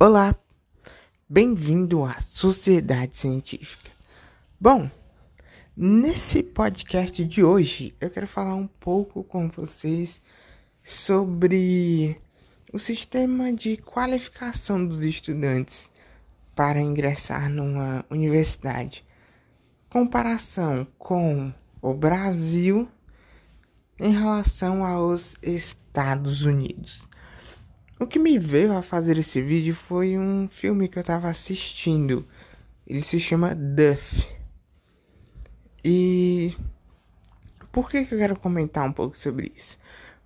Olá, bem-vindo à Sociedade Científica. Bom, nesse podcast de hoje eu quero falar um pouco com vocês sobre o sistema de qualificação dos estudantes para ingressar numa universidade. Comparação com o Brasil em relação aos Estados Unidos. O que me veio a fazer esse vídeo foi um filme que eu tava assistindo. Ele se chama Duff. E por que, que eu quero comentar um pouco sobre isso?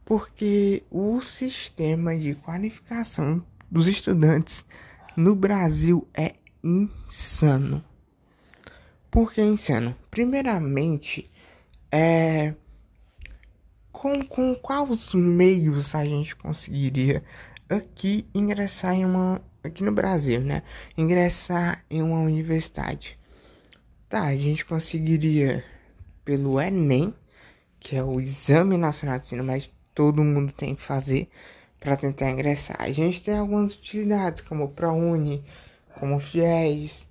Porque o sistema de qualificação dos estudantes no Brasil é insano. Por que insano? Primeiramente, é com, com quais meios a gente conseguiria aqui ingressar em uma aqui no Brasil, né? Ingressar em uma universidade. Tá, a gente conseguiria pelo ENEM, que é o Exame Nacional de Ensino, mas todo mundo tem que fazer para tentar ingressar. A gente tem algumas utilidades, como o ProUni, como o FIES,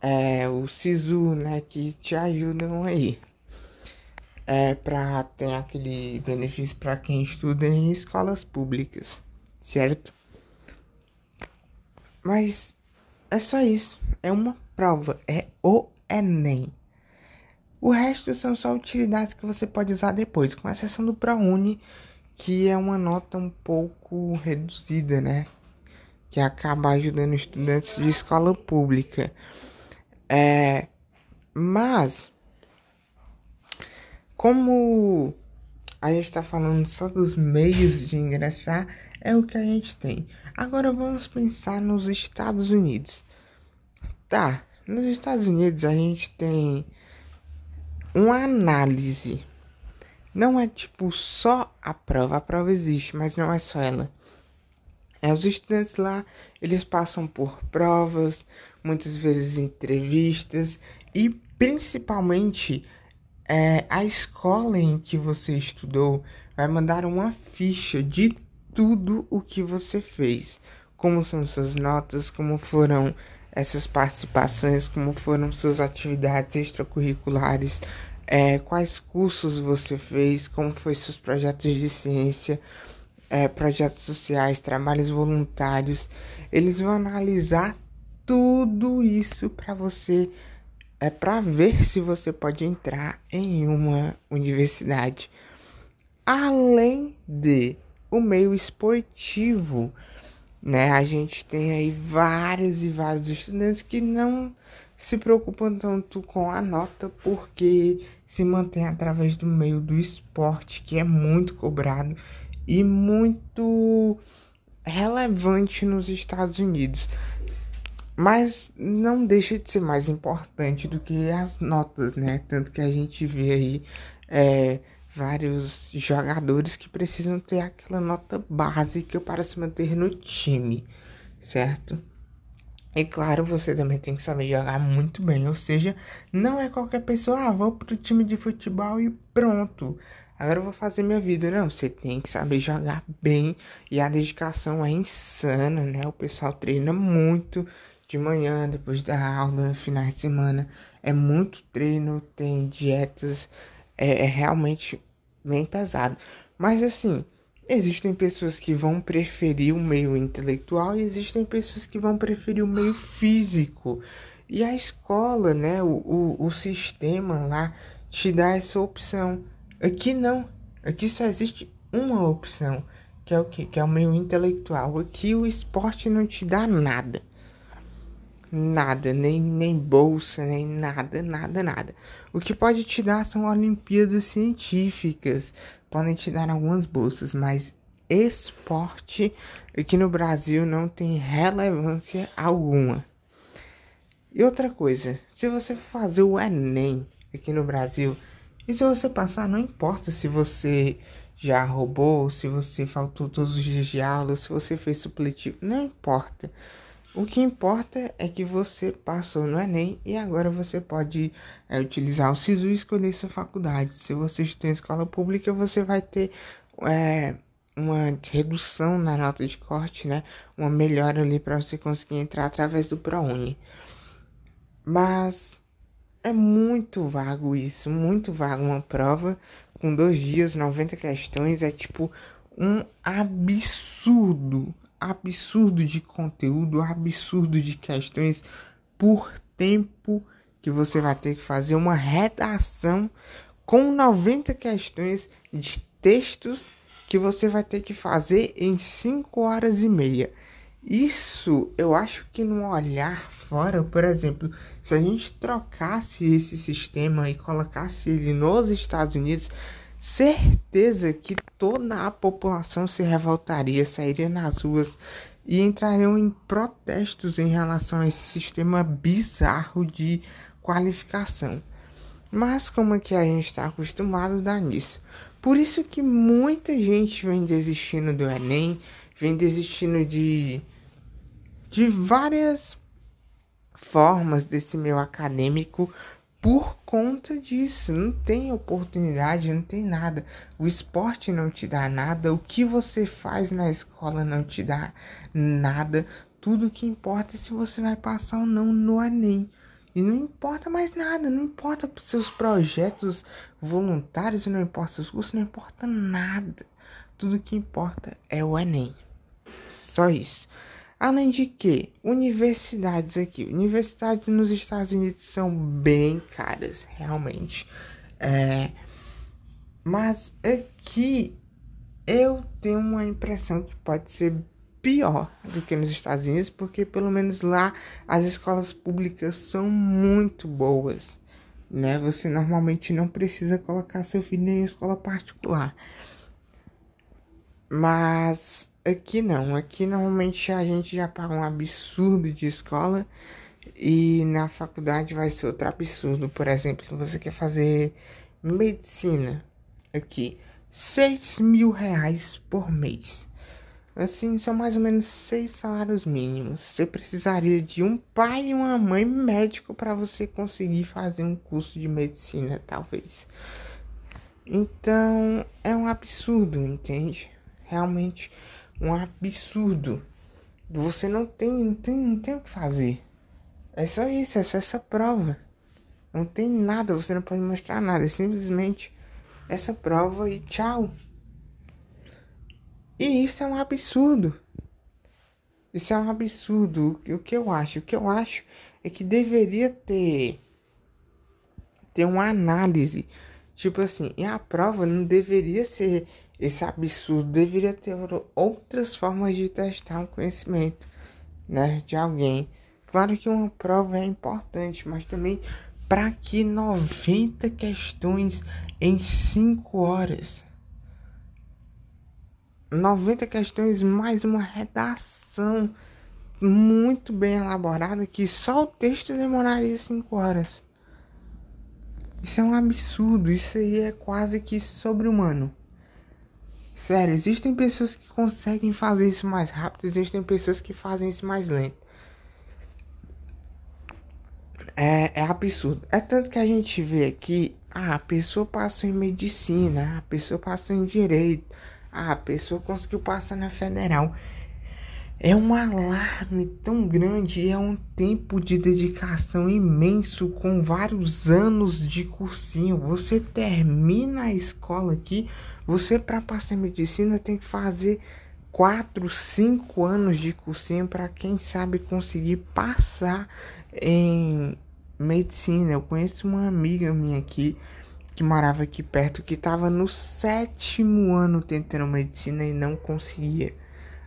é, o SISU, né, que te ajudam aí. É, para ter aquele benefício para quem estuda em escolas públicas certo? Mas é só isso. É uma prova. É o Enem. O resto são só utilidades que você pode usar depois, com exceção do ProUni, que é uma nota um pouco reduzida, né? Que acaba ajudando estudantes de escola pública. É, mas, como a gente está falando só dos meios de ingressar, é o que a gente tem. Agora vamos pensar nos Estados Unidos. Tá, nos Estados Unidos a gente tem uma análise. Não é tipo só a prova, a prova existe, mas não é só ela. É, os estudantes lá, eles passam por provas, muitas vezes entrevistas e principalmente é, a escola em que você estudou vai mandar uma ficha de tudo o que você fez. Como são suas notas, como foram essas participações, como foram suas atividades extracurriculares, é, quais cursos você fez, como foi seus projetos de ciência, é, projetos sociais, trabalhos voluntários. Eles vão analisar tudo isso para você, é para ver se você pode entrar em uma universidade. Além de o meio esportivo, né? A gente tem aí vários e vários estudantes que não se preocupam tanto com a nota porque se mantém através do meio do esporte, que é muito cobrado e muito relevante nos Estados Unidos. Mas não deixa de ser mais importante do que as notas, né? Tanto que a gente vê aí é, vários jogadores que precisam ter aquela nota básica para se manter no time, certo? E claro, você também tem que saber jogar muito bem, ou seja, não é qualquer pessoa, ah, vou pro time de futebol e pronto. Agora eu vou fazer minha vida. Não, você tem que saber jogar bem e a dedicação é insana, né? O pessoal treina muito de manhã, depois da aula, finais de semana. É muito treino, tem dietas, é, é realmente bem pesado. Mas assim, existem pessoas que vão preferir o meio intelectual e existem pessoas que vão preferir o meio físico. E a escola, né, o, o, o sistema lá te dá essa opção. Aqui não. Aqui só existe uma opção, que é o que? Que é o meio intelectual. Aqui o esporte não te dá nada. Nada, nem, nem bolsa, nem nada, nada, nada. O que pode te dar são Olimpíadas científicas, podem te dar algumas bolsas, mas esporte aqui no Brasil não tem relevância alguma. E outra coisa, se você fazer o Enem aqui no Brasil, e se você passar, não importa se você já roubou, se você faltou todos os dias de aula, se você fez supletivo, não importa. O que importa é que você passou no Enem e agora você pode é, utilizar o SISU e escolher sua faculdade. Se você estuda em escola pública, você vai ter é, uma redução na nota de corte, né? Uma melhora ali para você conseguir entrar através do ProUni. Mas é muito vago isso, muito vago uma prova com dois dias, 90 questões, é tipo um absurdo, absurdo de conteúdo, absurdo de questões por tempo que você vai ter que fazer uma redação com 90 questões de textos que você vai ter que fazer em 5 horas e meia. Isso eu acho que no olhar fora, por exemplo, se a gente trocasse esse sistema e colocasse ele nos Estados Unidos, certeza que toda a população se revoltaria, sairia nas ruas e entrariam em protestos em relação a esse sistema bizarro de qualificação. Mas como é que a gente está acostumado a dar nisso? Por isso que muita gente vem desistindo do Enem, vem desistindo de, de várias formas desse meu acadêmico por conta disso. Não tem oportunidade, não tem nada. O esporte não te dá nada, o que você faz na escola não te dá nada. Tudo que importa é se você vai passar ou não no Enem. E não importa mais nada, não importa seus projetos voluntários, não importa seus cursos, não importa nada. Tudo que importa é o Enem. Só isso. Além de que, universidades aqui, universidades nos Estados Unidos são bem caras, realmente. É, mas aqui eu tenho uma impressão que pode ser pior do que nos Estados Unidos, porque pelo menos lá as escolas públicas são muito boas, né? Você normalmente não precisa colocar seu filho em escola particular. Mas Aqui não, aqui normalmente a gente já paga um absurdo de escola e na faculdade vai ser outro absurdo. Por exemplo, você quer fazer medicina aqui, 6 mil reais por mês. Assim, são mais ou menos seis salários mínimos. Você precisaria de um pai e uma mãe médico para você conseguir fazer um curso de medicina, talvez. Então, é um absurdo, entende? Realmente um absurdo. Você não tem, não tem, não tem o que fazer. É só isso, é só essa prova. Não tem nada, você não pode mostrar nada. É simplesmente essa prova e tchau. E isso é um absurdo. Isso é um absurdo. O que eu acho? O que eu acho é que deveria ter ter uma análise. Tipo assim, e a prova não deveria ser esse absurdo deveria ter outras formas de testar o conhecimento né, de alguém. Claro que uma prova é importante, mas também para que 90 questões em 5 horas. 90 questões mais uma redação muito bem elaborada que só o texto demoraria 5 horas. Isso é um absurdo, isso aí é quase que sobre-humano. Sério, existem pessoas que conseguem fazer isso mais rápido, existem pessoas que fazem isso mais lento. É, é absurdo. É tanto que a gente vê aqui, ah, a pessoa passou em medicina, a pessoa passou em direito, ah, a pessoa conseguiu passar na federal. É um alarme tão grande, é um tempo de dedicação imenso com vários anos de cursinho. Você termina a escola aqui, você para passar medicina tem que fazer 4, 5 anos de cursinho para quem sabe conseguir passar em medicina. Eu conheço uma amiga minha aqui que morava aqui perto que estava no sétimo ano tentando medicina e não conseguia.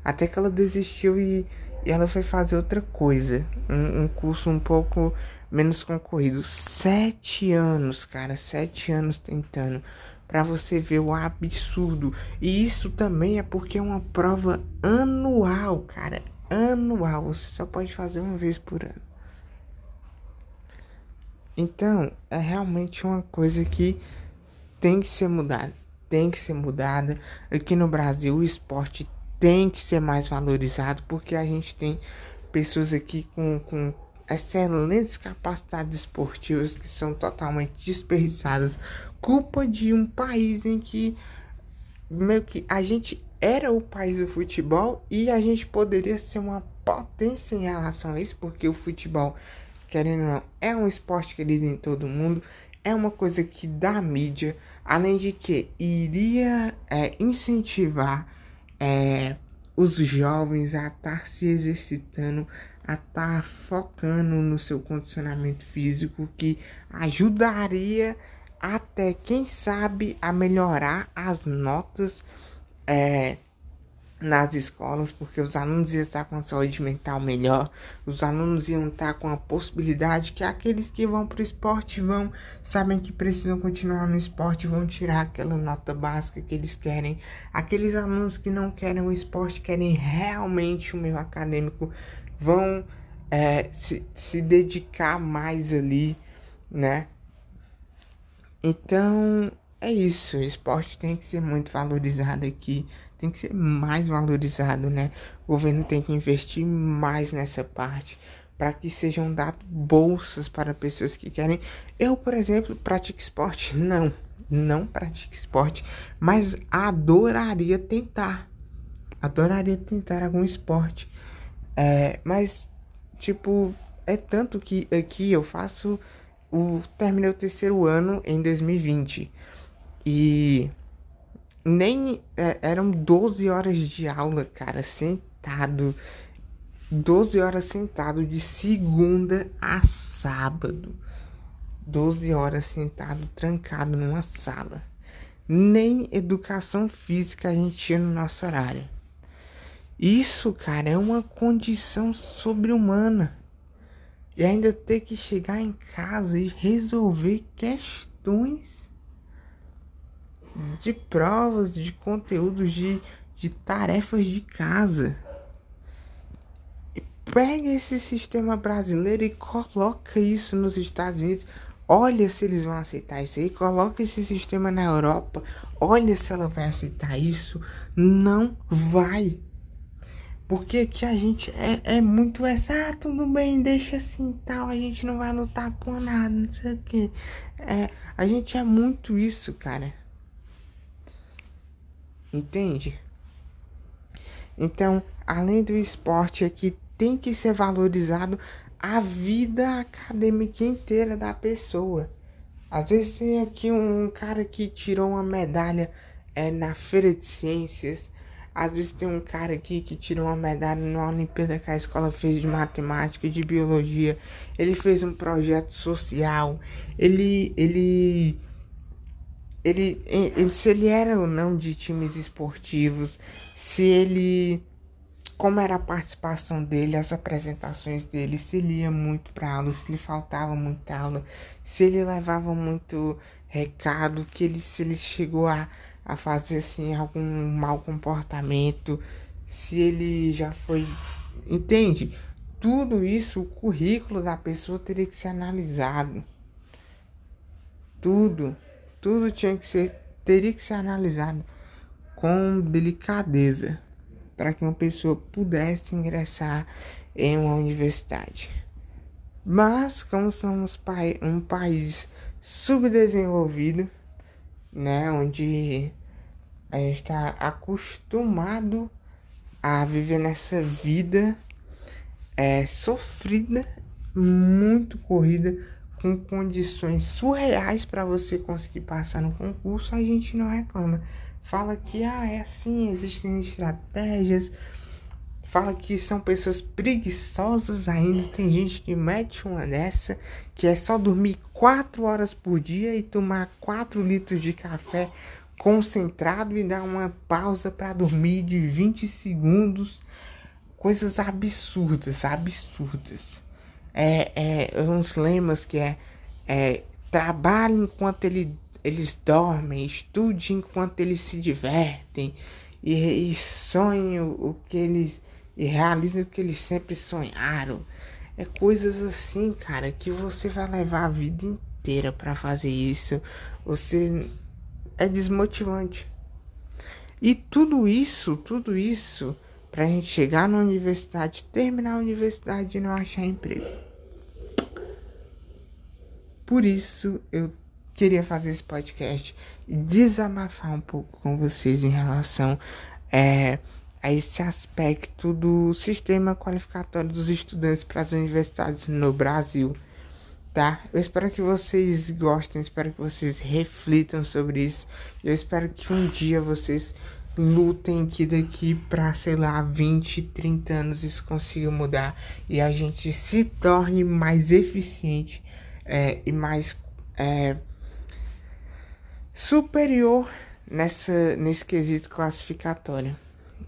Até que ela desistiu e, e ela foi fazer outra coisa. Um, um, curso um pouco menos concorrido. Sete anos, cara. Sete anos tentando. Pra você ver o absurdo. E isso também é porque é uma prova anual, cara. Anual. Você só pode fazer uma vez por ano. Então, é realmente uma coisa que tem que ser mudada. Tem que ser mudada. Aqui no Brasil, o esporte tem que ser mais valorizado porque a gente tem pessoas aqui com, com excelentes capacidades esportivas que são totalmente desperdiçadas. Culpa de um país em que meio que a gente era o país do futebol e a gente poderia ser uma potência em relação a isso, porque o futebol, querendo ou não, é um esporte querido em todo mundo, é uma coisa que dá mídia, além de que iria é, incentivar é, os jovens a estar se exercitando, a estar focando no seu condicionamento físico, que ajudaria até, quem sabe, a melhorar as notas é, nas escolas, porque os alunos iam estar com a saúde mental melhor, os alunos iam estar com a possibilidade que aqueles que vão para o esporte vão, sabem que precisam continuar no esporte, vão tirar aquela nota básica que eles querem. Aqueles alunos que não querem o esporte, querem realmente o meio acadêmico, vão é, se, se dedicar mais ali, né? Então, é isso. O esporte tem que ser muito valorizado aqui. Tem que ser mais valorizado, né? O governo tem que investir mais nessa parte para que sejam dadas bolsas para pessoas que querem. Eu, por exemplo, pratico esporte? Não, não pratico esporte, mas adoraria tentar. Adoraria tentar algum esporte. É, mas, tipo, é tanto que aqui eu faço o terminei o terceiro ano em 2020 e nem é, eram 12 horas de aula, cara, sentado. 12 horas sentado de segunda a sábado. 12 horas sentado trancado numa sala. Nem educação física a gente tinha no nosso horário. Isso, cara, é uma condição sobre-humana. E ainda ter que chegar em casa e resolver questões de provas, de conteúdos, de, de tarefas de casa. E pega esse sistema brasileiro e coloca isso nos Estados Unidos. Olha se eles vão aceitar isso aí. Coloca esse sistema na Europa. Olha se ela vai aceitar isso. Não vai. Porque que a gente é, é muito essa, ah, tudo bem, deixa assim tal, a gente não vai lutar por nada, não sei o que. É, a gente é muito isso, cara. Entende? Então, além do esporte aqui, tem que ser valorizado a vida acadêmica inteira da pessoa. Às vezes tem aqui um cara que tirou uma medalha é, na feira de ciências às vezes tem um cara aqui que tirou uma medalha na Olimpíada que a escola fez de matemática e de biologia. Ele fez um projeto social. Ele, ele, ele, ele, se ele era ou não de times esportivos, se ele, como era a participação dele, as apresentações dele, se ele ia muito para aula, se lhe faltava muita aula, se ele levava muito recado, que ele, se ele chegou a a fazer assim algum mau comportamento, se ele já foi, entende? Tudo isso, o currículo da pessoa teria que ser analisado. Tudo, tudo tinha que ser, teria que ser analisado com delicadeza para que uma pessoa pudesse ingressar em uma universidade. Mas como somos um país subdesenvolvido, né, onde a gente está acostumado a viver nessa vida é, sofrida, muito corrida, com condições surreais para você conseguir passar no concurso, a gente não reclama. Fala que ah, é assim, existem estratégias. Fala que são pessoas preguiçosas ainda. Tem gente que mete uma dessa, que é só dormir 4 horas por dia e tomar 4 litros de café concentrado e dar uma pausa para dormir de 20 segundos. Coisas absurdas, absurdas. É, é uns lemas que é, é trabalhe enquanto ele, eles dormem, estude enquanto eles se divertem e, e sonhe o que eles e realizem o que eles sempre sonharam. É coisas assim, cara, que você vai levar a vida inteira para fazer isso. Você é desmotivante. E tudo isso, tudo isso, pra gente chegar na universidade, terminar a universidade e não achar emprego. Por isso eu queria fazer esse podcast e desabafar um pouco com vocês em relação é, a esse aspecto do sistema qualificatório dos estudantes para as universidades no Brasil. Tá? Eu espero que vocês gostem, espero que vocês reflitam sobre isso. Eu espero que um dia vocês lutem que daqui para, sei lá, 20, 30 anos isso consiga mudar e a gente se torne mais eficiente é, e mais é, superior nessa, nesse quesito classificatório.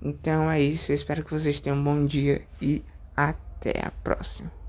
Então é isso, eu espero que vocês tenham um bom dia e até a próxima.